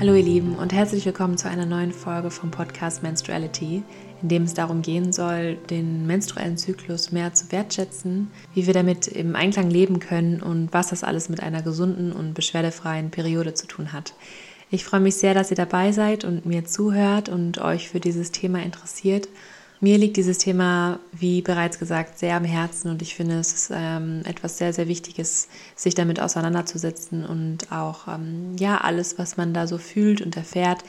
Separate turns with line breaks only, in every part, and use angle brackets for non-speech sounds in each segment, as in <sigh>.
Hallo ihr Lieben und herzlich willkommen zu einer neuen Folge vom Podcast Menstruality, in dem es darum gehen soll, den menstruellen Zyklus mehr zu wertschätzen, wie wir damit im Einklang leben können und was das alles mit einer gesunden und beschwerdefreien Periode zu tun hat. Ich freue mich sehr, dass ihr dabei seid und mir zuhört und euch für dieses Thema interessiert mir liegt dieses Thema, wie bereits gesagt, sehr am Herzen und ich finde, es ist ähm, etwas sehr, sehr Wichtiges, sich damit auseinanderzusetzen und auch, ähm, ja, alles, was man da so fühlt und erfährt,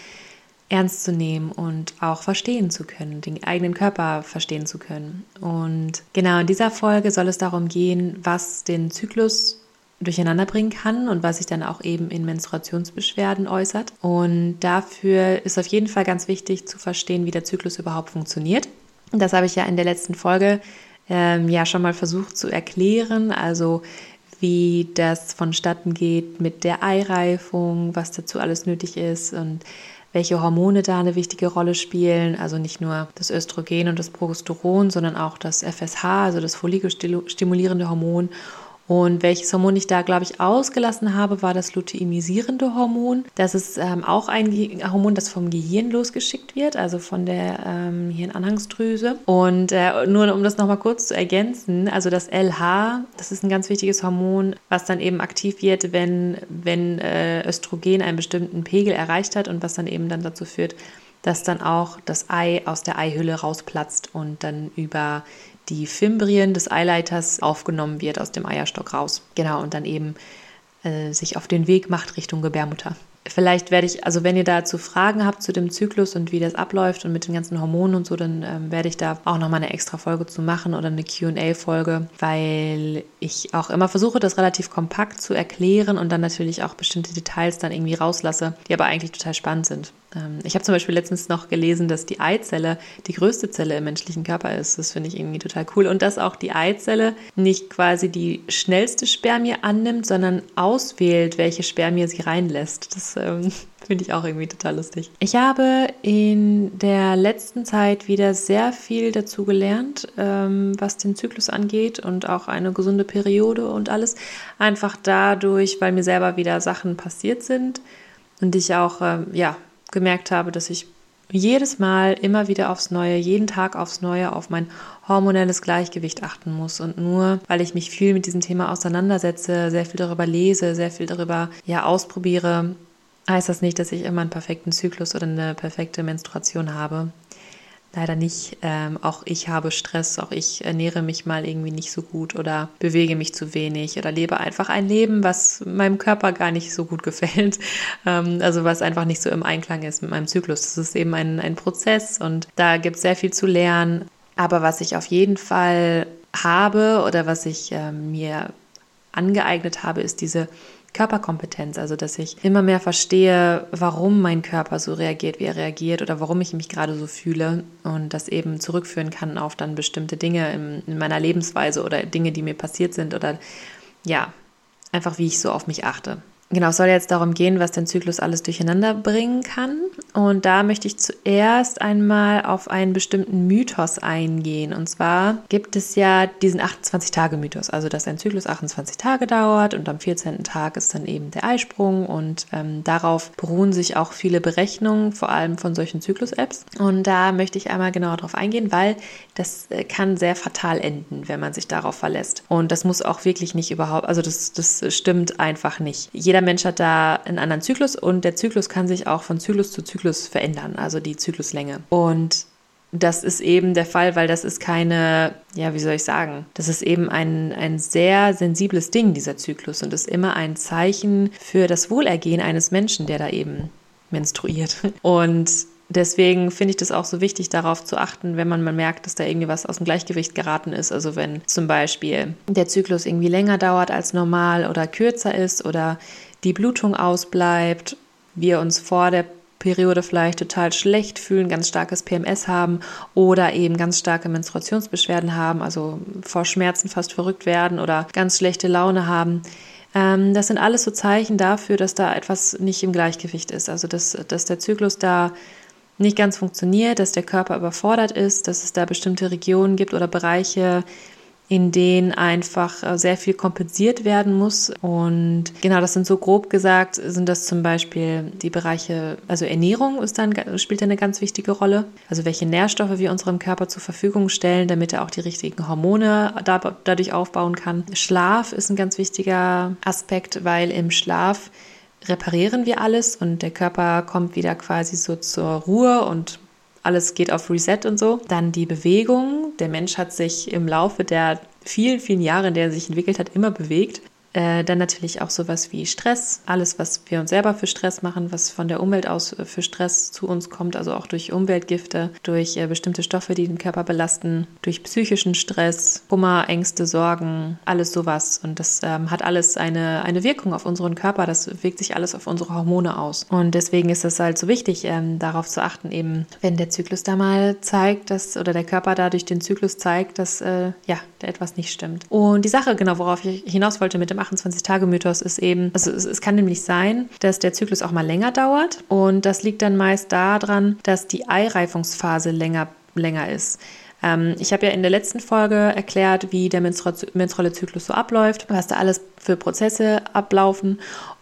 ernst zu nehmen und auch verstehen zu können, den eigenen Körper verstehen zu können. Und genau in dieser Folge soll es darum gehen, was den Zyklus durcheinander bringen kann und was sich dann auch eben in Menstruationsbeschwerden äußert. Und dafür ist auf jeden Fall ganz wichtig zu verstehen, wie der Zyklus überhaupt funktioniert. Das habe ich ja in der letzten Folge ähm, ja schon mal versucht zu erklären. Also wie das vonstatten geht mit der Eireifung, was dazu alles nötig ist und welche Hormone da eine wichtige Rolle spielen. Also nicht nur das Östrogen und das Progesteron, sondern auch das FSH, also das follikelstimulierende Hormon und welches Hormon ich da, glaube ich, ausgelassen habe, war das luteinisierende Hormon. Das ist ähm, auch ein Hormon, das vom Gehirn losgeschickt wird, also von der ähm, Hirnanhangsdrüse. Und äh, nur um das nochmal kurz zu ergänzen, also das LH, das ist ein ganz wichtiges Hormon, was dann eben aktiv wird, wenn, wenn äh, Östrogen einen bestimmten Pegel erreicht hat und was dann eben dann dazu führt, dass dann auch das Ei aus der Eihülle rausplatzt und dann über die Fimbrien des Eileiters aufgenommen wird aus dem Eierstock raus. Genau, und dann eben äh, sich auf den Weg macht Richtung Gebärmutter. Vielleicht werde ich, also wenn ihr dazu Fragen habt zu dem Zyklus und wie das abläuft und mit den ganzen Hormonen und so, dann ähm, werde ich da auch nochmal eine extra Folge zu machen oder eine QA-Folge, weil ich auch immer versuche, das relativ kompakt zu erklären und dann natürlich auch bestimmte Details dann irgendwie rauslasse, die aber eigentlich total spannend sind. Ähm, ich habe zum Beispiel letztens noch gelesen, dass die Eizelle die größte Zelle im menschlichen Körper ist. Das finde ich irgendwie total cool. Und dass auch die Eizelle nicht quasi die schnellste Spermie annimmt, sondern auswählt, welche Spermie sie reinlässt. Das ähm, <laughs> finde ich auch irgendwie total lustig. Ich habe in der letzten Zeit wieder sehr viel dazu gelernt, ähm, was den Zyklus angeht und auch eine gesunde Periode und alles. Einfach dadurch, weil mir selber wieder Sachen passiert sind und ich auch, ähm, ja, gemerkt habe, dass ich jedes Mal immer wieder aufs Neue, jeden Tag aufs Neue auf mein hormonelles Gleichgewicht achten muss. Und nur weil ich mich viel mit diesem Thema auseinandersetze, sehr viel darüber lese, sehr viel darüber ja ausprobiere, heißt das nicht, dass ich immer einen perfekten Zyklus oder eine perfekte Menstruation habe. Leider nicht. Ähm, auch ich habe Stress, auch ich ernähre mich mal irgendwie nicht so gut oder bewege mich zu wenig oder lebe einfach ein Leben, was meinem Körper gar nicht so gut <laughs> gefällt. Ähm, also was einfach nicht so im Einklang ist mit meinem Zyklus. Das ist eben ein, ein Prozess und da gibt es sehr viel zu lernen. Aber was ich auf jeden Fall habe oder was ich äh, mir angeeignet habe, ist diese Körperkompetenz, also dass ich immer mehr verstehe, warum mein Körper so reagiert, wie er reagiert oder warum ich mich gerade so fühle und das eben zurückführen kann auf dann bestimmte Dinge in, in meiner Lebensweise oder Dinge, die mir passiert sind oder ja, einfach wie ich so auf mich achte. Genau, es soll jetzt darum gehen, was den Zyklus alles durcheinander bringen kann. Und da möchte ich zuerst einmal auf einen bestimmten Mythos eingehen. Und zwar gibt es ja diesen 28-Tage-Mythos, also dass ein Zyklus 28 Tage dauert und am 14. Tag ist dann eben der Eisprung. Und ähm, darauf beruhen sich auch viele Berechnungen, vor allem von solchen Zyklus-Apps. Und da möchte ich einmal genauer drauf eingehen, weil das äh, kann sehr fatal enden, wenn man sich darauf verlässt. Und das muss auch wirklich nicht überhaupt, also das, das stimmt einfach nicht. Jeder jeder Mensch hat da einen anderen Zyklus und der Zyklus kann sich auch von Zyklus zu Zyklus verändern, also die Zykluslänge. Und das ist eben der Fall, weil das ist keine, ja, wie soll ich sagen, das ist eben ein, ein sehr sensibles Ding, dieser Zyklus, und ist immer ein Zeichen für das Wohlergehen eines Menschen, der da eben menstruiert. Und Deswegen finde ich das auch so wichtig, darauf zu achten, wenn man mal merkt, dass da irgendwie was aus dem Gleichgewicht geraten ist. Also wenn zum Beispiel der Zyklus irgendwie länger dauert als normal oder kürzer ist oder die Blutung ausbleibt, wir uns vor der Periode vielleicht total schlecht fühlen, ganz starkes PMS haben oder eben ganz starke Menstruationsbeschwerden haben, also vor Schmerzen fast verrückt werden oder ganz schlechte Laune haben. Ähm, das sind alles so Zeichen dafür, dass da etwas nicht im Gleichgewicht ist, also dass, dass der Zyklus da nicht ganz funktioniert, dass der Körper überfordert ist, dass es da bestimmte Regionen gibt oder Bereiche, in denen einfach äh, sehr viel kompensiert werden muss. Und genau, das sind so grob gesagt, sind das zum Beispiel die Bereiche, also Ernährung ist dann, spielt eine ganz wichtige Rolle. Also welche Nährstoffe wir unserem Körper zur Verfügung stellen, damit er auch die richtigen Hormone dadurch aufbauen kann. Schlaf ist ein ganz wichtiger Aspekt, weil im Schlaf reparieren wir alles und der Körper kommt wieder quasi so zur Ruhe und alles geht auf Reset und so. Dann die Bewegung. Der Mensch hat sich im Laufe der vielen, vielen Jahre, in der er sich entwickelt hat, immer bewegt. Äh, dann natürlich auch sowas wie Stress, alles, was wir uns selber für Stress machen, was von der Umwelt aus äh, für Stress zu uns kommt, also auch durch Umweltgifte, durch äh, bestimmte Stoffe, die den Körper belasten, durch psychischen Stress, Kummer, Ängste, Sorgen, alles sowas. Und das ähm, hat alles eine, eine Wirkung auf unseren Körper, das wirkt sich alles auf unsere Hormone aus. Und deswegen ist es halt so wichtig, ähm, darauf zu achten, eben, wenn der Zyklus da mal zeigt, dass, oder der Körper da durch den Zyklus zeigt, dass, äh, ja, da etwas nicht stimmt. Und die Sache, genau, worauf ich hinaus wollte mit dem 28-Tage-Mythos ist eben, also es, es kann nämlich sein, dass der Zyklus auch mal länger dauert und das liegt dann meist daran, dass die Eireifungsphase länger, länger ist ähm, ich habe ja in der letzten Folge erklärt, wie der menstruelle Zyklus so abläuft, was da alles für Prozesse ablaufen.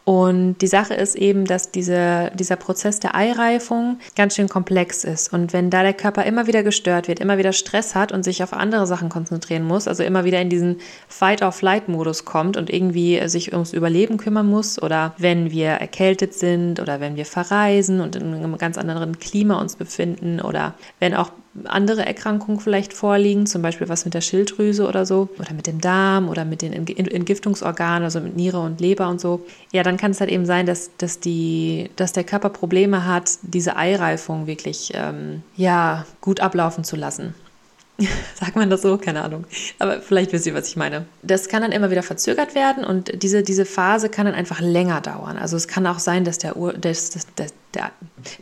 Und die Sache ist eben, dass diese, dieser Prozess der Eireifung ganz schön komplex ist. Und wenn da der Körper immer wieder gestört wird, immer wieder Stress hat und sich auf andere Sachen konzentrieren muss, also immer wieder in diesen Fight-or-Flight-Modus kommt und irgendwie sich ums Überleben kümmern muss, oder wenn wir erkältet sind oder wenn wir verreisen und in einem ganz anderen Klima uns befinden, oder wenn auch andere Erkrankungen vielleicht vorliegen, zum Beispiel was mit der Schilddrüse oder so, oder mit dem Darm oder mit den Entgiftungsorganen, also mit Niere und Leber und so, ja, dann kann es halt eben sein, dass, dass, die, dass der Körper Probleme hat, diese Eireifung wirklich ähm, ja, gut ablaufen zu lassen. <laughs> Sagt man das so? Keine Ahnung. Aber vielleicht wisst ihr, was ich meine. Das kann dann immer wieder verzögert werden und diese, diese Phase kann dann einfach länger dauern. Also es kann auch sein, dass der, Ur, das, das, das, der,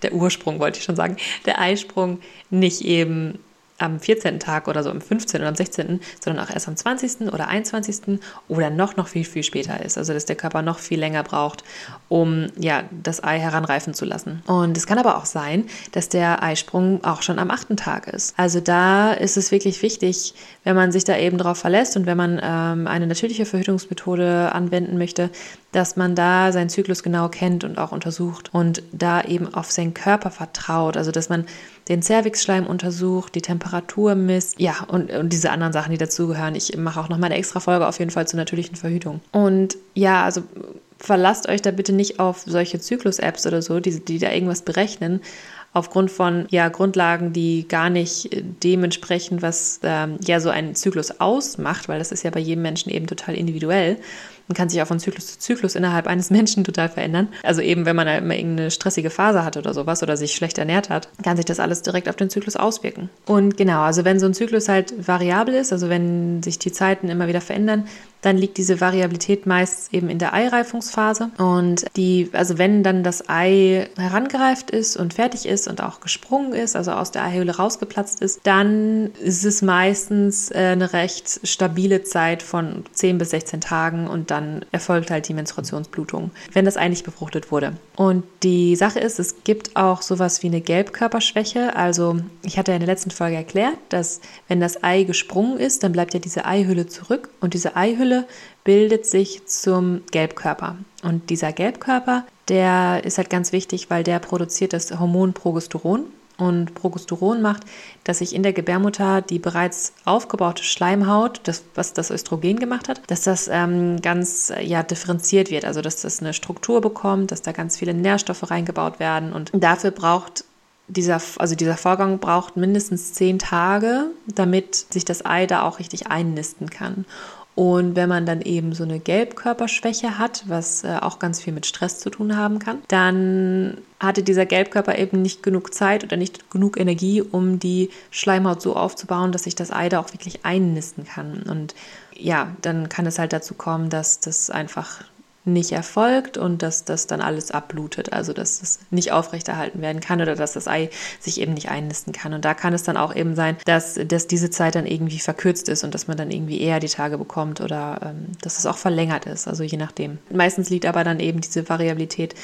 der Ursprung, wollte ich schon sagen, der Eisprung nicht eben am 14. Tag oder so am 15. oder am 16., sondern auch erst am 20. oder 21. oder noch, noch viel, viel später ist. Also, dass der Körper noch viel länger braucht, um ja, das Ei heranreifen zu lassen. Und es kann aber auch sein, dass der Eisprung auch schon am 8. Tag ist. Also, da ist es wirklich wichtig, wenn man sich da eben drauf verlässt und wenn man ähm, eine natürliche Verhütungsmethode anwenden möchte, dass man da seinen Zyklus genau kennt und auch untersucht und da eben auf seinen Körper vertraut. Also, dass man den Cervixschleim untersucht, die Temperatur misst, ja, und, und diese anderen Sachen, die dazugehören. Ich mache auch nochmal eine extra Folge auf jeden Fall zur natürlichen Verhütung. Und ja, also verlasst euch da bitte nicht auf solche Zyklus-Apps oder so, die, die da irgendwas berechnen, aufgrund von ja, Grundlagen, die gar nicht dementsprechend, was ähm, ja so ein Zyklus ausmacht, weil das ist ja bei jedem Menschen eben total individuell und kann sich auch von Zyklus zu Zyklus innerhalb eines Menschen total verändern. Also eben, wenn man halt immer irgendeine stressige Phase hat oder sowas oder sich schlecht ernährt hat, kann sich das alles direkt auf den Zyklus auswirken. Und genau, also wenn so ein Zyklus halt variabel ist, also wenn sich die Zeiten immer wieder verändern, dann liegt diese Variabilität meist eben in der Eireifungsphase. Und die, also wenn dann das Ei herangereift ist und fertig ist und auch gesprungen ist, also aus der Eihöhle rausgeplatzt ist, dann ist es meistens äh, eine recht stabile Zeit von 10 bis 16 Tagen und dann erfolgt halt die Menstruationsblutung, wenn das Ei nicht befruchtet wurde. Und die Sache ist, es gibt auch sowas wie eine Gelbkörperschwäche. Also ich hatte ja in der letzten Folge erklärt, dass wenn das Ei gesprungen ist, dann bleibt ja diese Eihülle zurück und diese Eihülle bildet sich zum Gelbkörper. Und dieser Gelbkörper, der ist halt ganz wichtig, weil der produziert das Hormon Progesteron. Und Progesteron macht, dass sich in der Gebärmutter die bereits aufgebaute Schleimhaut, das, was das Östrogen gemacht hat, dass das ähm, ganz ja, differenziert wird. Also dass das eine Struktur bekommt, dass da ganz viele Nährstoffe reingebaut werden. Und dafür braucht dieser, also dieser Vorgang braucht mindestens zehn Tage, damit sich das Ei da auch richtig einnisten kann. Und wenn man dann eben so eine Gelbkörperschwäche hat, was äh, auch ganz viel mit Stress zu tun haben kann, dann hatte dieser Gelbkörper eben nicht genug Zeit oder nicht genug Energie, um die Schleimhaut so aufzubauen, dass sich das Ei da auch wirklich einnisten kann. Und ja, dann kann es halt dazu kommen, dass das einfach nicht erfolgt und dass das dann alles abblutet, also dass das nicht aufrechterhalten werden kann oder dass das Ei sich eben nicht einnisten kann. Und da kann es dann auch eben sein, dass, dass diese Zeit dann irgendwie verkürzt ist und dass man dann irgendwie eher die Tage bekommt oder ähm, dass es auch verlängert ist, also je nachdem. Meistens liegt aber dann eben diese Variabilität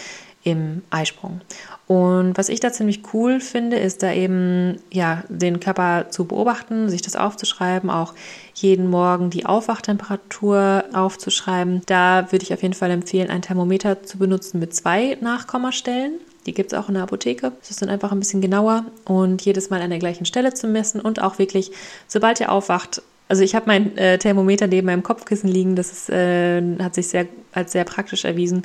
im Eisprung. Und was ich da ziemlich cool finde, ist da eben ja den Körper zu beobachten, sich das aufzuschreiben, auch jeden Morgen die Aufwachtemperatur aufzuschreiben. Da würde ich auf jeden Fall empfehlen, ein Thermometer zu benutzen mit zwei Nachkommastellen. Die gibt es auch in der Apotheke. Das ist dann einfach ein bisschen genauer und jedes Mal an der gleichen Stelle zu messen und auch wirklich, sobald ihr aufwacht, also ich habe mein äh, Thermometer neben meinem Kopfkissen liegen, das ist, äh, hat sich sehr, als sehr praktisch erwiesen.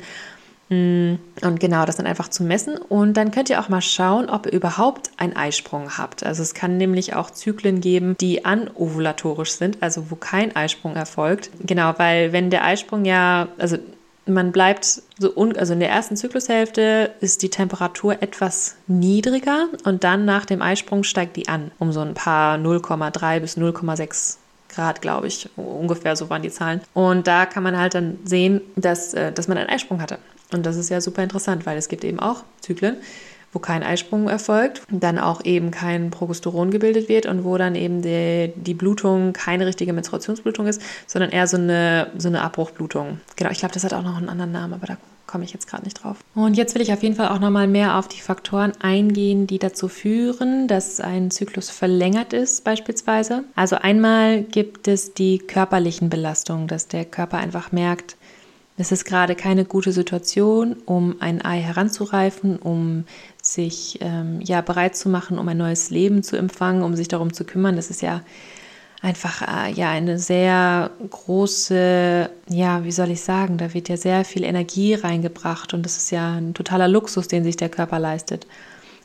Mm, und genau, das dann einfach zu messen. Und dann könnt ihr auch mal schauen, ob ihr überhaupt einen Eisprung habt. Also es kann nämlich auch Zyklen geben, die anovulatorisch sind, also wo kein Eisprung erfolgt. Genau, weil wenn der Eisprung ja, also man bleibt so, un, also in der ersten Zyklushälfte ist die Temperatur etwas niedriger und dann nach dem Eisprung steigt die an, um so ein paar 0,3 bis 0,6 Grad, glaube ich. Ungefähr so waren die Zahlen. Und da kann man halt dann sehen, dass, äh, dass man einen Eisprung hatte. Und das ist ja super interessant, weil es gibt eben auch Zyklen, wo kein Eisprung erfolgt, dann auch eben kein Progesteron gebildet wird und wo dann eben die, die Blutung keine richtige Menstruationsblutung ist, sondern eher so eine, so eine Abbruchblutung. Genau, ich glaube, das hat auch noch einen anderen Namen, aber da komme ich jetzt gerade nicht drauf. Und jetzt will ich auf jeden Fall auch nochmal mehr auf die Faktoren eingehen, die dazu führen, dass ein Zyklus verlängert ist beispielsweise. Also einmal gibt es die körperlichen Belastungen, dass der Körper einfach merkt, es ist gerade keine gute Situation, um ein Ei heranzureifen, um sich ähm, ja bereit zu machen, um ein neues Leben zu empfangen, um sich darum zu kümmern. Das ist ja einfach äh, ja eine sehr große, ja, wie soll ich sagen, da wird ja sehr viel Energie reingebracht und das ist ja ein totaler Luxus, den sich der Körper leistet.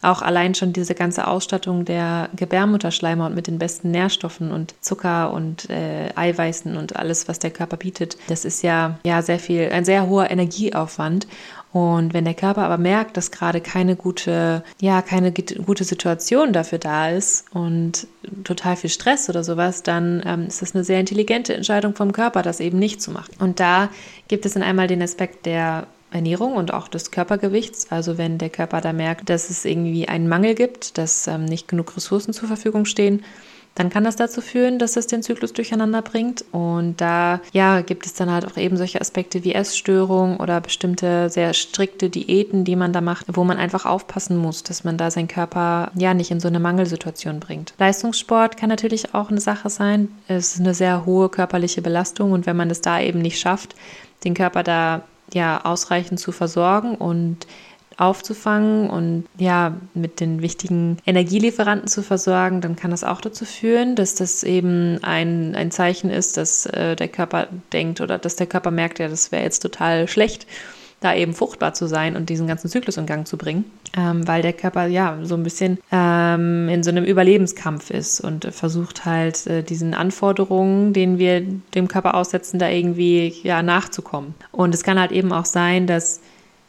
Auch allein schon diese ganze Ausstattung der Gebärmutterschleimhaut mit den besten Nährstoffen und Zucker und äh, Eiweißen und alles, was der Körper bietet, das ist ja, ja sehr viel, ein sehr hoher Energieaufwand. Und wenn der Körper aber merkt, dass gerade keine gute, ja, keine gute Situation dafür da ist und total viel Stress oder sowas, dann ähm, ist es eine sehr intelligente Entscheidung vom Körper, das eben nicht zu machen. Und da gibt es dann einmal den Aspekt der Ernährung und auch des Körpergewichts. Also wenn der Körper da merkt, dass es irgendwie einen Mangel gibt, dass ähm, nicht genug Ressourcen zur Verfügung stehen, dann kann das dazu führen, dass es den Zyklus durcheinander bringt. Und da ja, gibt es dann halt auch eben solche Aspekte wie Essstörungen oder bestimmte sehr strikte Diäten, die man da macht, wo man einfach aufpassen muss, dass man da seinen Körper ja nicht in so eine Mangelsituation bringt. Leistungssport kann natürlich auch eine Sache sein. Es ist eine sehr hohe körperliche Belastung und wenn man es da eben nicht schafft, den Körper da ja ausreichend zu versorgen und aufzufangen und ja, mit den wichtigen Energielieferanten zu versorgen, dann kann das auch dazu führen, dass das eben ein, ein Zeichen ist, dass äh, der Körper denkt oder dass der Körper merkt, ja, das wäre jetzt total schlecht, da eben fruchtbar zu sein und diesen ganzen Zyklus in Gang zu bringen, ähm, weil der Körper ja so ein bisschen ähm, in so einem Überlebenskampf ist und versucht halt äh, diesen Anforderungen, denen wir dem Körper aussetzen, da irgendwie ja nachzukommen. Und es kann halt eben auch sein, dass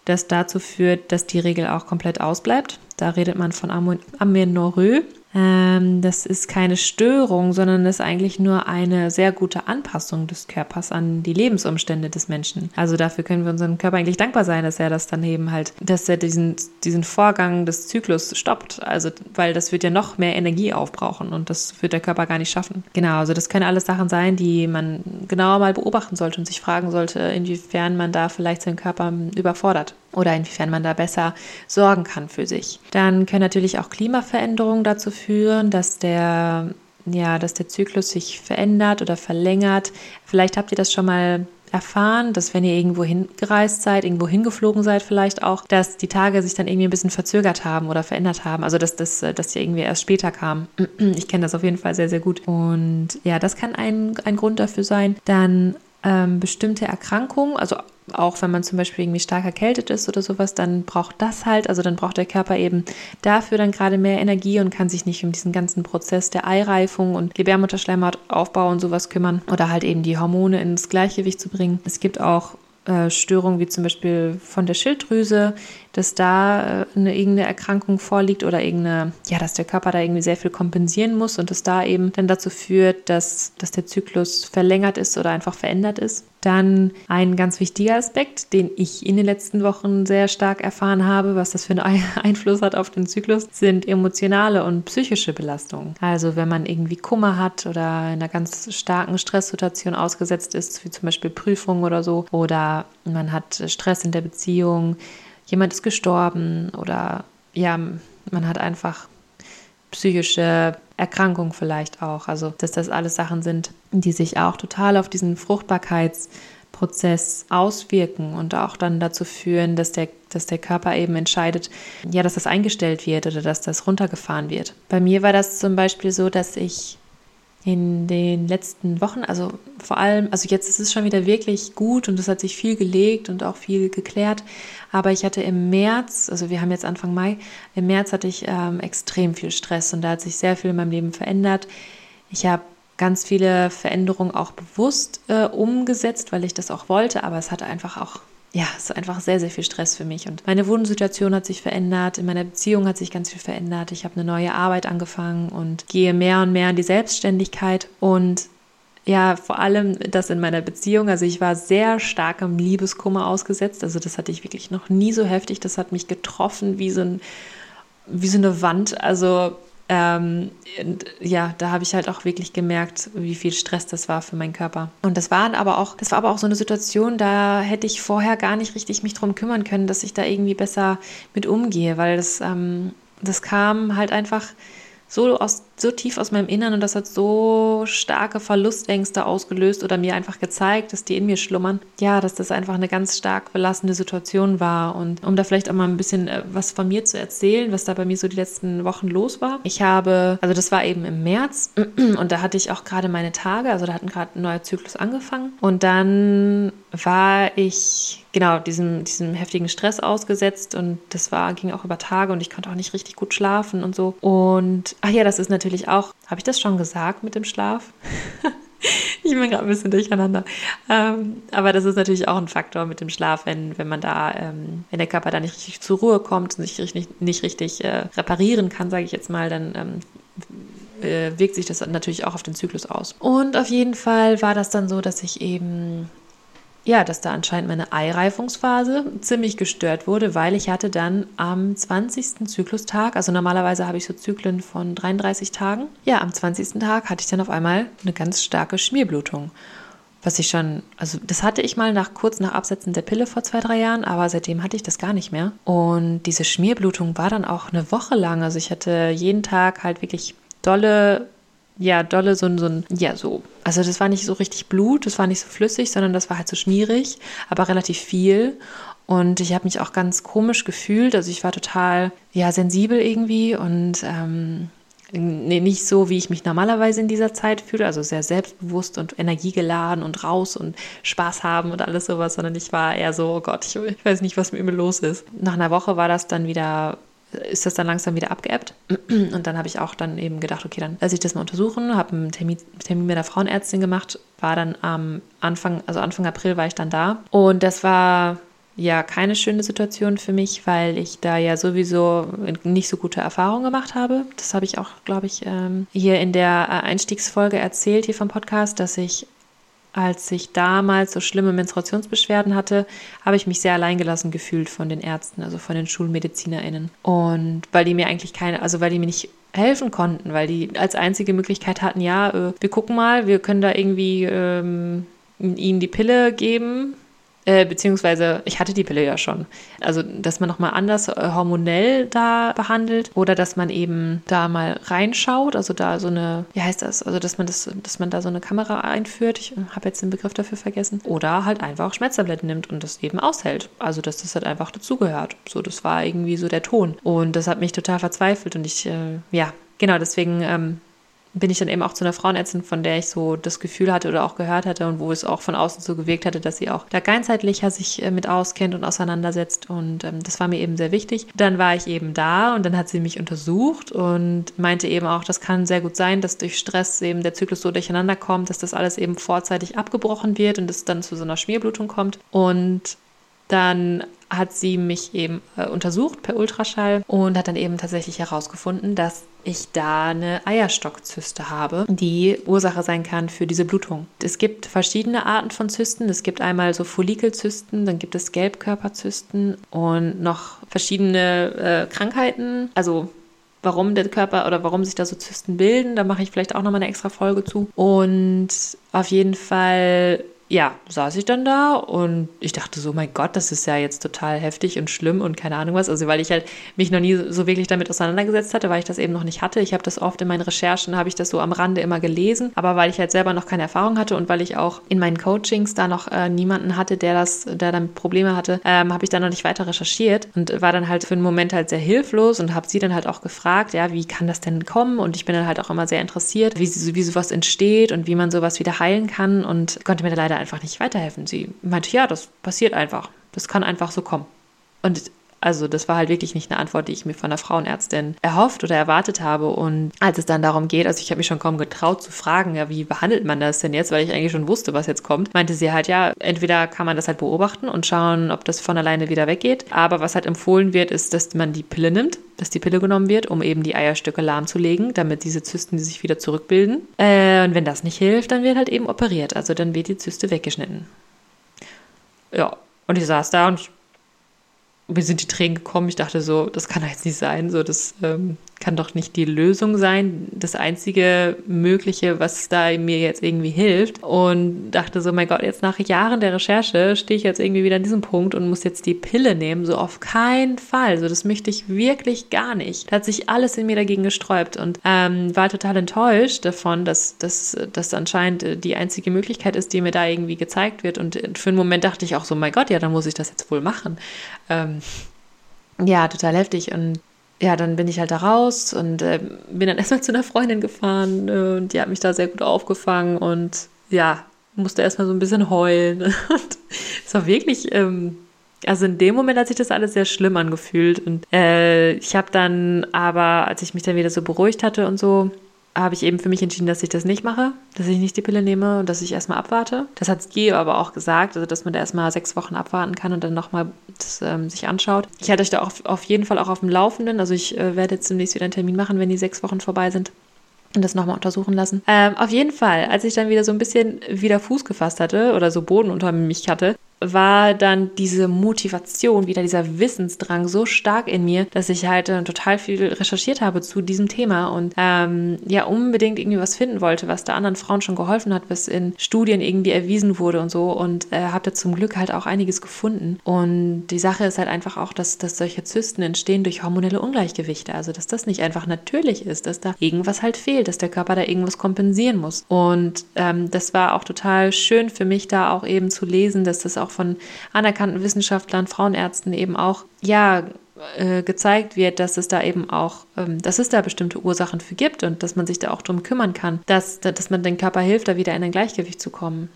das dazu führt, dass die Regel auch komplett ausbleibt. Da redet man von Amenorrhoe. Ähm, das ist keine Störung, sondern ist eigentlich nur eine sehr gute Anpassung des Körpers an die Lebensumstände des Menschen. Also dafür können wir unserem Körper eigentlich dankbar sein, dass er das dann eben halt, dass er diesen, diesen Vorgang des Zyklus stoppt. Also, weil das wird ja noch mehr Energie aufbrauchen und das wird der Körper gar nicht schaffen. Genau, also das können alles Sachen sein, die man genauer mal beobachten sollte und sich fragen sollte, inwiefern man da vielleicht seinen Körper überfordert oder inwiefern man da besser sorgen kann für sich. Dann können natürlich auch Klimaveränderungen dazu führen, dass der ja, dass der Zyklus sich verändert oder verlängert. Vielleicht habt ihr das schon mal erfahren, dass wenn ihr irgendwo hingereist seid, irgendwo hingeflogen seid vielleicht auch, dass die Tage sich dann irgendwie ein bisschen verzögert haben oder verändert haben. Also dass das, dass die irgendwie erst später kamen. <clears throat> Ich kenne das auf jeden Fall sehr, sehr gut. Und ja, das kann ein, ein Grund dafür sein. Dann ähm, bestimmte Erkrankungen, also auch wenn man zum Beispiel irgendwie stark erkältet ist oder sowas, dann braucht das halt, also dann braucht der Körper eben dafür dann gerade mehr Energie und kann sich nicht um diesen ganzen Prozess der Eireifung und Gebärmutterschleimhautaufbau und sowas kümmern oder halt eben die Hormone ins Gleichgewicht zu bringen. Es gibt auch äh, Störungen wie zum Beispiel von der Schilddrüse, dass da äh, eine irgendeine Erkrankung vorliegt oder irgendeine, ja, dass der Körper da irgendwie sehr viel kompensieren muss und das da eben dann dazu führt, dass, dass der Zyklus verlängert ist oder einfach verändert ist. Dann ein ganz wichtiger Aspekt, den ich in den letzten Wochen sehr stark erfahren habe, was das für einen <laughs> Einfluss hat auf den Zyklus, sind emotionale und psychische Belastungen. Also wenn man irgendwie Kummer hat oder in einer ganz starken Stresssituation ausgesetzt ist, wie zum Beispiel Prüfungen oder so, oder man hat Stress in der Beziehung, jemand ist gestorben oder ja, man hat einfach psychische Erkrankung vielleicht auch. Also, dass das alles Sachen sind, die sich auch total auf diesen Fruchtbarkeitsprozess auswirken und auch dann dazu führen, dass der, dass der Körper eben entscheidet, ja, dass das eingestellt wird oder dass das runtergefahren wird. Bei mir war das zum Beispiel so, dass ich in den letzten Wochen, also vor allem, also jetzt ist es schon wieder wirklich gut und es hat sich viel gelegt und auch viel geklärt. Aber ich hatte im März, also wir haben jetzt Anfang Mai, im März hatte ich ähm, extrem viel Stress und da hat sich sehr viel in meinem Leben verändert. Ich habe ganz viele Veränderungen auch bewusst äh, umgesetzt, weil ich das auch wollte, aber es hatte einfach auch ja, es ist einfach sehr, sehr viel Stress für mich. Und meine Wohnsituation hat sich verändert, in meiner Beziehung hat sich ganz viel verändert. Ich habe eine neue Arbeit angefangen und gehe mehr und mehr in die Selbstständigkeit. Und ja, vor allem das in meiner Beziehung. Also ich war sehr stark am Liebeskummer ausgesetzt. Also das hatte ich wirklich noch nie so heftig. Das hat mich getroffen wie so, ein, wie so eine Wand. Also ähm, ja, da habe ich halt auch wirklich gemerkt, wie viel Stress das war für meinen Körper. Und das war aber auch, das war aber auch so eine Situation, da hätte ich vorher gar nicht richtig mich drum kümmern können, dass ich da irgendwie besser mit umgehe, weil das, ähm, das kam halt einfach so, aus, so tief aus meinem Innern und das hat so starke Verlustängste ausgelöst oder mir einfach gezeigt, dass die in mir schlummern. Ja, dass das einfach eine ganz stark belastende Situation war. Und um da vielleicht auch mal ein bisschen äh, was von mir zu erzählen, was da bei mir so die letzten Wochen los war. Ich habe, also das war eben im März <clears throat> und da hatte ich auch gerade meine Tage, also da hat gerade ein neuer Zyklus angefangen. Und dann war ich genau diesem, diesem heftigen Stress ausgesetzt und das war, ging auch über Tage und ich konnte auch nicht richtig gut schlafen und so. Und ach ja, das ist natürlich auch, habe ich das schon gesagt mit dem Schlaf? <laughs> ich bin gerade ein bisschen durcheinander. Ähm, aber das ist natürlich auch ein Faktor mit dem Schlaf, wenn, wenn man da, ähm, wenn der Körper da nicht richtig zur Ruhe kommt sich nicht, nicht richtig äh, reparieren kann, sage ich jetzt mal, dann ähm, äh, wirkt sich das natürlich auch auf den Zyklus aus. Und auf jeden Fall war das dann so, dass ich eben ja, dass da anscheinend meine Eireifungsphase ziemlich gestört wurde, weil ich hatte dann am 20. Zyklustag, also normalerweise habe ich so Zyklen von 33 Tagen, ja, am 20. Tag hatte ich dann auf einmal eine ganz starke Schmierblutung. Was ich schon, also das hatte ich mal nach kurz nach Absetzen der Pille vor zwei, drei Jahren, aber seitdem hatte ich das gar nicht mehr. Und diese Schmierblutung war dann auch eine Woche lang. Also ich hatte jeden Tag halt wirklich dolle ja, dolle so ein, so ein, ja, so. Also das war nicht so richtig Blut, das war nicht so flüssig, sondern das war halt so schmierig, aber relativ viel. Und ich habe mich auch ganz komisch gefühlt. Also ich war total, ja, sensibel irgendwie und ähm, nee, nicht so, wie ich mich normalerweise in dieser Zeit fühle, also sehr selbstbewusst und energiegeladen und raus und Spaß haben und alles sowas, sondern ich war eher so, oh Gott, ich, ich weiß nicht, was mit mir los ist. Nach einer Woche war das dann wieder ist das dann langsam wieder abgeebbt. <clears throat> Und dann habe ich auch dann eben gedacht, okay, dann lasse ich das mal untersuchen, habe einen Termin, Termin mit der Frauenärztin gemacht, war dann am Anfang, also Anfang April war ich dann da. Und das war ja keine schöne Situation für mich, weil ich da ja sowieso nicht so gute Erfahrungen gemacht habe. Das habe ich auch, glaube ich, ähm, hier in der Einstiegsfolge erzählt, hier vom Podcast, dass ich als ich damals so schlimme Menstruationsbeschwerden hatte, habe ich mich sehr alleingelassen gefühlt von den Ärzten, also von den SchulmedizinerInnen. Und weil die mir eigentlich keine, also weil die mir nicht helfen konnten, weil die als einzige Möglichkeit hatten, ja, äh, wir gucken mal, wir können da irgendwie ähm, ihnen die Pille geben, äh, beziehungsweise ich hatte die Pille ja schon. Also, dass man nochmal anders äh, hormonell da behandelt oder dass man eben da mal reinschaut, also da so eine, wie heißt das? Also, dass man das, dass man da so eine Kamera einführt. Ich habe jetzt den Begriff dafür vergessen. Oder halt einfach Schmerztabletten nimmt und das eben aushält. Also, dass das halt einfach dazugehört. So, das war irgendwie so der Ton. Und das hat mich total verzweifelt und ich, äh, ja, genau, deswegen ähm, bin ich dann eben auch zu einer Frauenärztin, von der ich so das Gefühl hatte oder auch gehört hatte und wo es auch von außen so gewirkt hatte, dass sie auch da ganzheitlicher sich äh, mit auskennt und auseinandersetzt. Und ähm, das war mir eben sehr wichtig. Dann war ich eben da und dann hat sie mich untersucht und meinte eben auch, das kann sehr gut sein, dass durch Stress eben der Zyklus so durcheinander kommt, dass das alles eben vorzeitig abgebrochen wird und es dann zu so einer Schmierblutung kommt. Und dann hat sie mich eben äh, untersucht per Ultraschall und hat dann eben tatsächlich herausgefunden, dass ich da eine Eierstockzyste habe, die Ursache sein kann für diese Blutung. Es gibt verschiedene Arten von Zysten. Es gibt einmal so Follikelzysten, dann gibt es Gelbkörperzysten und noch verschiedene äh, Krankheiten. Also warum der Körper oder warum sich da so Zysten bilden, da mache ich vielleicht auch nochmal eine extra Folge zu. Und auf jeden Fall ja, saß ich dann da und ich dachte so, mein Gott, das ist ja jetzt total heftig und schlimm und keine Ahnung was. Also weil ich halt mich noch nie so wirklich damit auseinandergesetzt hatte, weil ich das eben noch nicht hatte. Ich habe das oft in meinen Recherchen, habe ich das so am Rande immer gelesen, aber weil ich halt selber noch keine Erfahrung hatte und weil ich auch in meinen Coachings da noch äh, niemanden hatte, der das, der damit Probleme hatte, ähm, habe ich da noch nicht weiter recherchiert und war dann halt für einen Moment halt sehr hilflos und habe sie dann halt auch gefragt, ja, wie kann das denn kommen? Und ich bin dann halt auch immer sehr interessiert, wie, wie sowas entsteht und wie man sowas wieder heilen kann und konnte mir da leider einfach nicht weiterhelfen. Sie meinte, ja, das passiert einfach. Das kann einfach so kommen. Und also das war halt wirklich nicht eine Antwort, die ich mir von einer Frauenärztin erhofft oder erwartet habe. Und als es dann darum geht, also ich habe mich schon kaum getraut zu fragen, ja, wie behandelt man das denn jetzt, weil ich eigentlich schon wusste, was jetzt kommt, meinte sie halt, ja, entweder kann man das halt beobachten und schauen, ob das von alleine wieder weggeht. Aber was halt empfohlen wird, ist, dass man die Pille nimmt, dass die Pille genommen wird, um eben die Eierstücke lahmzulegen, damit diese Zysten sich wieder zurückbilden. Äh, und wenn das nicht hilft, dann wird halt eben operiert. Also dann wird die Zyste weggeschnitten. Ja, und ich saß da und mir sind die Tränen gekommen. Ich dachte so, das kann doch jetzt nicht sein. So, das ähm, kann doch nicht die Lösung sein. Das einzige Mögliche, was da mir jetzt irgendwie hilft. Und dachte so, mein Gott, jetzt nach Jahren der Recherche stehe ich jetzt irgendwie wieder an diesem Punkt und muss jetzt die Pille nehmen. So auf keinen Fall. So, das möchte ich wirklich gar nicht. Da hat sich alles in mir dagegen gesträubt und ähm, war total enttäuscht davon, dass das anscheinend die einzige Möglichkeit ist, die mir da irgendwie gezeigt wird. Und für einen Moment dachte ich auch so, mein Gott, ja, dann muss ich das jetzt wohl machen. Ähm, ja, total heftig. Und ja, dann bin ich halt da raus und äh, bin dann <laughs> erstmal zu einer Freundin gefahren äh, und die hat mich da sehr gut aufgefangen und ja, musste erstmal so ein bisschen heulen. <laughs> Und es war wirklich, ähm, also in dem Moment hat sich das alles sehr schlimm angefühlt. Und äh, ich habe dann aber, als ich mich dann wieder so beruhigt hatte und so, habe ich eben für mich entschieden, dass ich das nicht mache, dass ich nicht die Pille nehme und dass ich erstmal abwarte. Das hat Gio aber auch gesagt, also dass man da erstmal sechs Wochen abwarten kann und dann nochmal ähm, sich anschaut. Ich halte euch da auch auf jeden Fall auch auf dem Laufenden. Also ich äh, werde jetzt demnächst wieder einen Termin machen, wenn die sechs Wochen vorbei sind und das nochmal untersuchen lassen. Ähm, auf jeden Fall, als ich dann wieder so ein bisschen wieder Fuß gefasst hatte oder so Boden unter mich hatte, war dann diese Motivation, wieder dieser Wissensdrang so stark in mir, dass ich halt äh, total viel recherchiert habe zu diesem Thema und ähm, ja unbedingt irgendwie was finden wollte, was da anderen Frauen schon geholfen hat, was in Studien irgendwie erwiesen wurde und so und äh, habe da zum Glück halt auch einiges gefunden. Und die Sache ist halt einfach auch, dass, dass solche Zysten entstehen durch hormonelle Ungleichgewichte, also dass das nicht einfach natürlich ist, dass da irgendwas halt fehlt, dass der Körper da irgendwas kompensieren muss. Und ähm, das war auch total schön für mich da auch eben zu lesen, dass das auch von anerkannten Wissenschaftlern, Frauenärzten eben auch, ja, äh, gezeigt wird, dass es da eben auch, ähm, dass es da bestimmte Ursachen für gibt und dass man sich da auch drum kümmern kann, dass, dass man den Körper hilft, da wieder in ein Gleichgewicht zu kommen.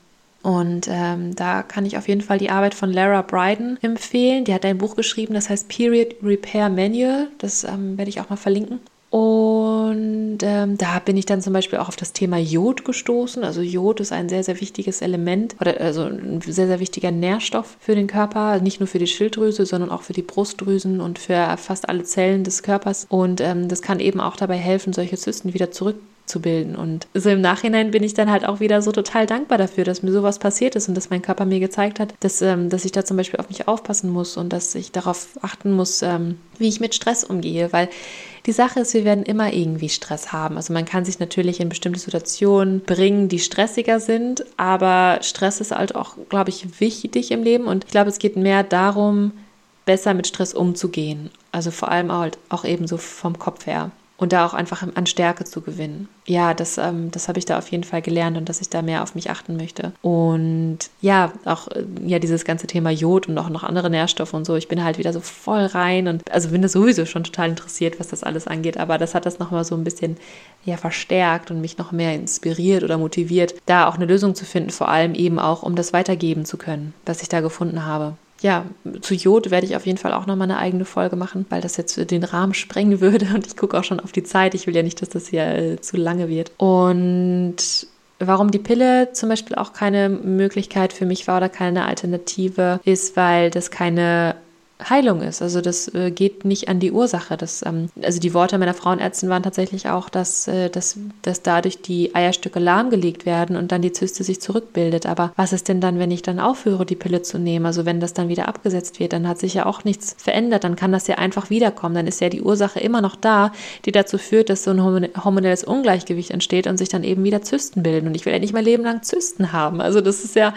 Und ähm, da kann ich auf jeden Fall die Arbeit von Lara Bryden empfehlen. Die hat ein Buch geschrieben, das heißt Period Repair Manual. Das ähm, werde ich auch mal verlinken. Und ähm, da bin ich dann zum Beispiel auch auf das Thema Jod gestoßen. Also Jod ist ein sehr, sehr wichtiges Element oder also ein sehr, sehr wichtiger Nährstoff für den Körper, nicht nur für die Schilddrüse, sondern auch für die Brustdrüsen und für fast alle Zellen des Körpers. Und ähm, das kann eben auch dabei helfen, solche Zysten wieder zurück zu bilden. Und so im Nachhinein bin ich dann halt auch wieder so total dankbar dafür, dass mir sowas passiert ist und dass mein Körper mir gezeigt hat, dass, ähm, dass ich da zum Beispiel auf mich aufpassen muss und dass ich darauf achten muss, ähm, wie ich mit Stress umgehe. Weil die Sache ist, wir werden immer irgendwie Stress haben. Also man kann sich natürlich in bestimmte Situationen bringen, die stressiger sind, aber Stress ist halt auch, glaube ich, wichtig im Leben. Und ich glaube, es geht mehr darum, besser mit Stress umzugehen. Also vor allem halt auch eben so vom Kopf her und da auch einfach an Stärke zu gewinnen. Ja, das, ähm, das habe ich da auf jeden Fall gelernt und dass ich da mehr auf mich achten möchte. Und ja, auch äh, ja dieses ganze Thema Jod und auch noch andere Nährstoffe und so. Ich bin halt wieder so voll rein und also bin da sowieso schon total interessiert, was das alles angeht. Aber das hat das nochmal so ein bisschen ja verstärkt und mich noch mehr inspiriert oder motiviert, da auch eine Lösung zu finden, vor allem eben auch, um das weitergeben zu können, was ich da gefunden habe ja, zu Jod werde ich auf jeden Fall auch nochmal eine eigene Folge machen, weil das jetzt den Rahmen sprengen würde <laughs> und ich gucke auch schon auf die Zeit. Ich will ja nicht, dass das hier äh, zu lange wird. Und warum die Pille zum Beispiel auch keine Möglichkeit für mich war oder keine Alternative ist, weil das keine Heilung ist. Also das äh, geht nicht an die Ursache. Das, ähm, also die Worte meiner Frauenärztin waren tatsächlich auch, dass, äh, dass, dass dadurch die Eierstücke lahmgelegt werden und dann die Zyste sich zurückbildet. Aber was ist denn dann, wenn ich dann aufhöre, die Pille zu nehmen? Also wenn das dann wieder abgesetzt wird, dann hat sich ja auch nichts verändert. Dann kann das ja einfach wiederkommen. Dann ist ja die Ursache immer noch da, die dazu führt, dass so ein hormonelles Ungleichgewicht entsteht und sich dann eben wieder Zysten bilden. Und ich will ja nicht mein Leben lang Zysten haben. Also das ist ja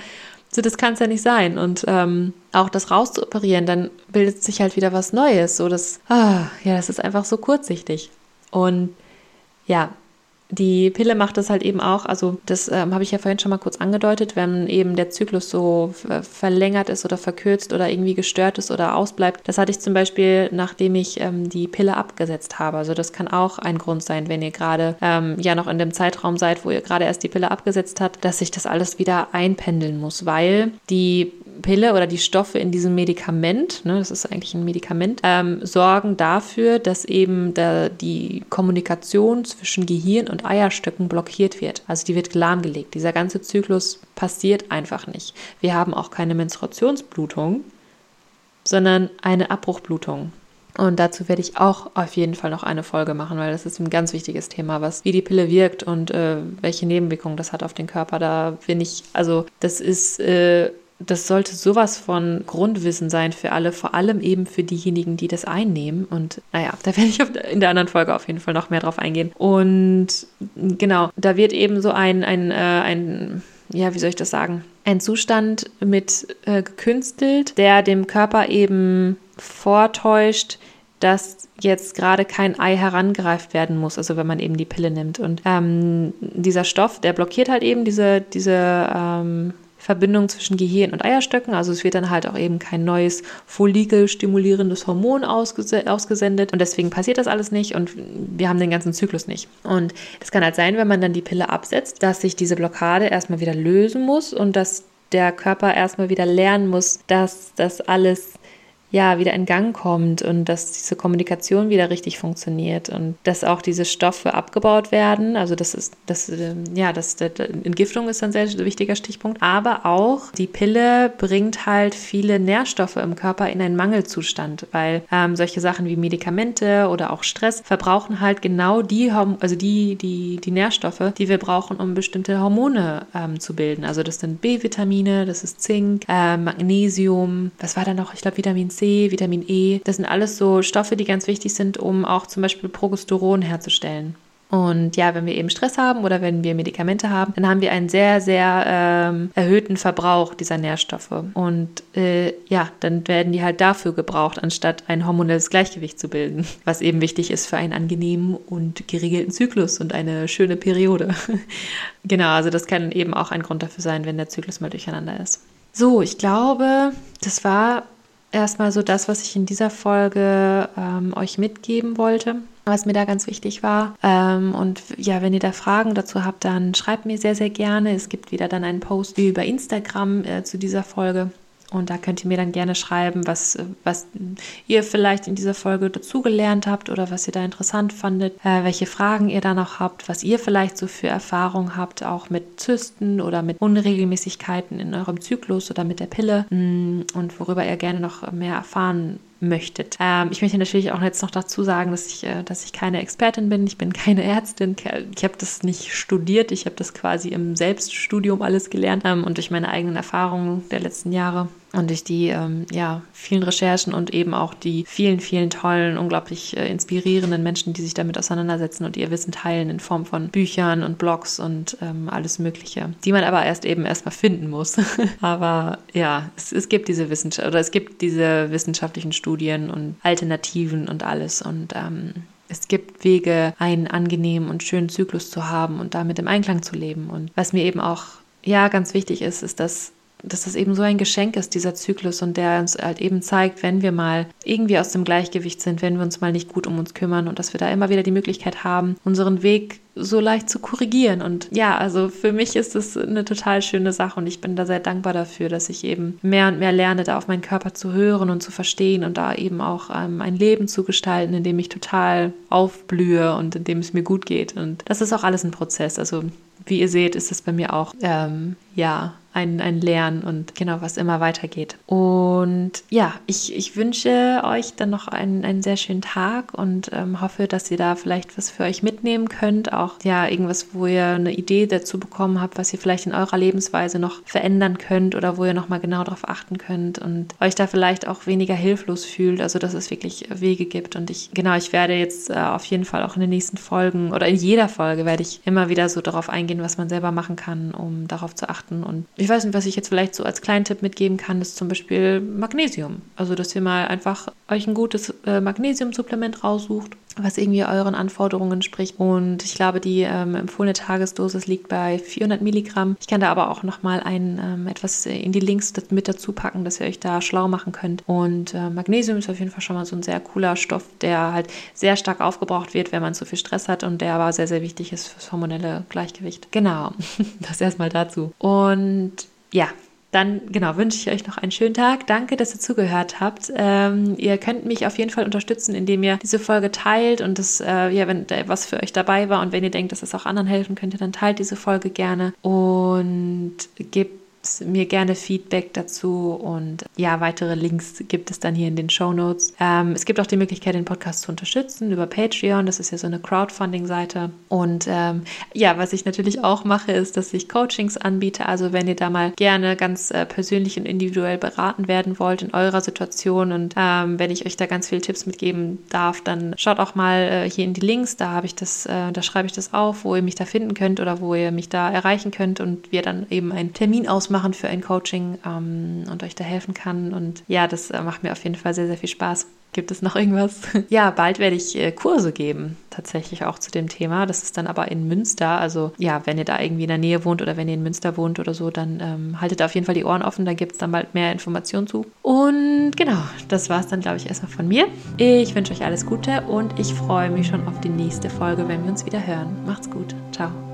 So, das kann es ja nicht sein. Und ähm, auch das rauszuoperieren, dann bildet sich halt wieder was Neues. So, das, ah, ja, das ist einfach so kurzsichtig. Und ja, die Pille macht das halt eben auch, also das ähm, habe ich ja vorhin schon mal kurz angedeutet, wenn eben der Zyklus so verlängert ist oder verkürzt oder irgendwie gestört ist oder ausbleibt. Das hatte ich zum Beispiel, nachdem ich ähm, die Pille abgesetzt habe. Also das kann auch ein Grund sein, wenn ihr gerade ähm, ja noch in dem Zeitraum seid, wo ihr gerade erst die Pille abgesetzt habt, dass sich das alles wieder einpendeln muss, weil die Pille oder die Stoffe in diesem Medikament, ne, das ist eigentlich ein Medikament, ähm, sorgen dafür, dass eben der, die Kommunikation zwischen Gehirn und Eierstöcken blockiert wird. Also die wird lahmgelegt. Dieser ganze Zyklus passiert einfach nicht. Wir haben auch keine Menstruationsblutung, sondern eine Abbruchblutung. Und dazu werde ich auch auf jeden Fall noch eine Folge machen, weil das ist ein ganz wichtiges Thema, was wie die Pille wirkt und äh, welche Nebenwirkungen das hat auf den Körper. Da bin ich, also das ist äh, das sollte sowas von Grundwissen sein für alle, vor allem eben für diejenigen, die das einnehmen. Und naja, da werde ich in der anderen Folge auf jeden Fall noch mehr drauf eingehen. Und genau, da wird eben so ein, ein, äh, ein ja, wie soll ich das sagen? Ein Zustand mit äh, gekünstelt, der dem Körper eben vortäuscht, dass jetzt gerade kein Ei herangreift werden muss, also wenn man eben die Pille nimmt. Und ähm, dieser Stoff, der blockiert halt eben diese, diese ähm, Verbindung zwischen Gehirn und Eierstöcken. Also es wird dann halt auch eben kein neues Follikel-stimulierendes Hormon ausges ausgesendet und deswegen passiert das alles nicht und wir haben den ganzen Zyklus nicht. Und es kann halt sein, wenn man dann die Pille absetzt, dass sich diese Blockade erstmal wieder lösen muss und dass der Körper erstmal wieder lernen muss, dass das alles ja, wieder in Gang kommt und dass diese Kommunikation wieder richtig funktioniert und dass auch diese Stoffe abgebaut werden. Also das ist, das, ähm, ja, das, das Entgiftung ist ein sehr wichtiger Stichpunkt. Aber auch die Pille bringt halt viele Nährstoffe im Körper in einen Mangelzustand, weil ähm, solche Sachen wie Medikamente oder auch Stress verbrauchen halt genau die, also die, die, die Nährstoffe, die wir brauchen, um bestimmte Hormone ähm, zu bilden. Also das sind B-Vitamine, das ist Zink, äh, Magnesium, was war da noch? Ich glaube Vitamin C Vitamin E. Das sind alles so Stoffe, die ganz wichtig sind, um auch zum Beispiel Progesteron herzustellen. Und ja, wenn wir eben Stress haben oder wenn wir Medikamente haben, dann haben wir einen sehr, sehr ähm, erhöhten Verbrauch dieser Nährstoffe. Und äh, ja, dann werden die halt dafür gebraucht, anstatt ein hormonelles Gleichgewicht zu bilden, <laughs> was eben wichtig ist für einen angenehmen und geregelten Zyklus und eine schöne Periode. <laughs> genau, also das kann eben auch ein Grund dafür sein, wenn der Zyklus mal durcheinander ist. So, ich glaube, das war erstmal so das, was ich in dieser Folge ähm, euch mitgeben wollte, was mir da ganz wichtig war. Ähm, und ja, wenn ihr da Fragen dazu habt, dann schreibt mir sehr, sehr gerne. Es gibt wieder dann einen Post über Instagram äh, zu dieser Folge. Und da könnt ihr mir dann gerne schreiben, was, was ihr vielleicht in dieser Folge dazugelernt habt oder was ihr da interessant fandet, äh, welche Fragen ihr da noch habt, was ihr vielleicht so für Erfahrungen habt, auch mit Zysten oder mit Unregelmäßigkeiten in eurem Zyklus oder mit der Pille mm, und worüber ihr gerne noch mehr erfahren möchtet. Ähm, ich möchte natürlich auch jetzt noch dazu sagen, dass ich, äh, dass ich keine Expertin bin. Ich bin keine Ärztin. Ich habe das nicht studiert. Ich habe das quasi im Selbststudium alles gelernt ähm, und durch meine eigenen Erfahrungen der letzten Jahre und durch die ähm, ja, vielen Recherchen und eben auch die vielen, vielen tollen, unglaublich äh, inspirierenden Menschen, die sich damit auseinandersetzen und ihr Wissen teilen in Form von Büchern und Blogs und ähm, alles Mögliche, die man aber erst eben erstmal finden muss. <laughs> aber ja, es, es gibt diese Wissenschaft oder es gibt diese wissenschaftlichen Studien und Alternativen und alles und ähm, es gibt Wege, einen angenehmen und schönen Zyklus zu haben und damit im Einklang zu leben. Und was mir eben auch ja ganz wichtig ist, ist, dass dass das eben so ein Geschenk ist, dieser Zyklus, und der uns halt eben zeigt, wenn wir mal irgendwie aus dem Gleichgewicht sind, wenn wir uns mal nicht gut um uns kümmern und dass wir da immer wieder die Möglichkeit haben, unseren Weg so leicht zu korrigieren. Und ja, also für mich ist es eine total schöne Sache und ich bin da sehr dankbar dafür, dass ich eben mehr und mehr lerne, da auf meinen Körper zu hören und zu verstehen und da eben auch ähm, ein Leben zu gestalten, in dem ich total aufblühe und in dem es mir gut geht. Und das ist auch alles ein Prozess. Also wie ihr seht, ist es bei mir auch ähm, ja ein, ein Lernen und genau, was immer weitergeht. Und ja, ich, ich wünsche euch dann noch einen, einen sehr schönen Tag und ähm, hoffe, dass ihr da vielleicht was für euch mitnehmen könnt. Auch ja, irgendwas, wo ihr eine Idee dazu bekommen habt, was ihr vielleicht in eurer Lebensweise noch verändern könnt oder wo ihr nochmal genau darauf achten könnt und euch da vielleicht auch weniger hilflos fühlt. Also, dass es wirklich Wege gibt. Und ich, genau, ich werde jetzt äh, auf jeden Fall auch in den nächsten Folgen oder in jeder Folge werde ich immer wieder so darauf eingehen, was man selber machen kann, um darauf zu achten und ich weiß nicht, was ich jetzt vielleicht so als kleinen Tipp mitgeben kann, ist zum Beispiel Magnesium. Also, dass ihr mal einfach euch ein gutes äh, Magnesiumsupplement raussucht was irgendwie euren Anforderungen entspricht. Und ich glaube, die ähm, empfohlene Tagesdosis liegt bei 400 Milligramm. Ich kann da aber auch nochmal ein ähm, etwas in die Links mit dazu packen, dass ihr euch da schlau machen könnt. Und äh, Magnesium ist auf jeden Fall schon mal so ein sehr cooler Stoff, der halt sehr stark aufgebraucht wird, wenn man zu viel Stress hat und der aber sehr, sehr wichtig ist fürs hormonelle Gleichgewicht. Genau, <laughs> das erstmal dazu. Und ja, dann genau wünsche ich euch noch einen schönen Tag. Danke, dass ihr zugehört habt. Ähm, ihr könnt mich auf jeden Fall unterstützen, indem ihr diese Folge teilt und das, äh, ja, wenn da was für euch dabei war und wenn ihr denkt, dass es auch anderen helfen könnte, dann teilt diese Folge gerne und gebt mir gerne Feedback dazu und ja, weitere Links gibt es dann hier in den Show Notes. Ähm, es gibt auch die Möglichkeit, den Podcast zu unterstützen über Patreon. Das ist ja so eine Crowdfunding-Seite. Und ähm, ja, was ich natürlich auch mache, ist, dass ich Coachings anbiete. Also wenn ihr da mal gerne ganz äh, persönlich und individuell beraten werden wollt in eurer Situation und ähm, wenn ich euch da ganz viele Tipps mitgeben darf, dann schaut auch mal äh, hier in die Links. Da habe ich das, äh, da schreibe ich das auf, wo ihr mich da finden könnt oder wo ihr mich da erreichen könnt und wir dann eben einen Termin ausmachen machen für ein Coaching ähm, und euch da helfen kann. Und ja, das äh, macht mir auf jeden Fall sehr, sehr viel Spaß. Gibt es noch irgendwas? <laughs> ja, bald werde ich äh, Kurse geben, tatsächlich auch zu dem Thema. Das ist dann aber in Münster. Also ja, wenn ihr da irgendwie in der Nähe wohnt oder wenn ihr in Münster wohnt oder so, dann ähm, haltet auf jeden Fall die Ohren offen. Da gibt es dann bald mehr Informationen zu. Und genau, das war es dann, glaube ich, erstmal von mir. Ich wünsche euch alles Gute und ich freue mich schon auf die nächste Folge, wenn wir uns wieder hören. Macht's gut. Ciao.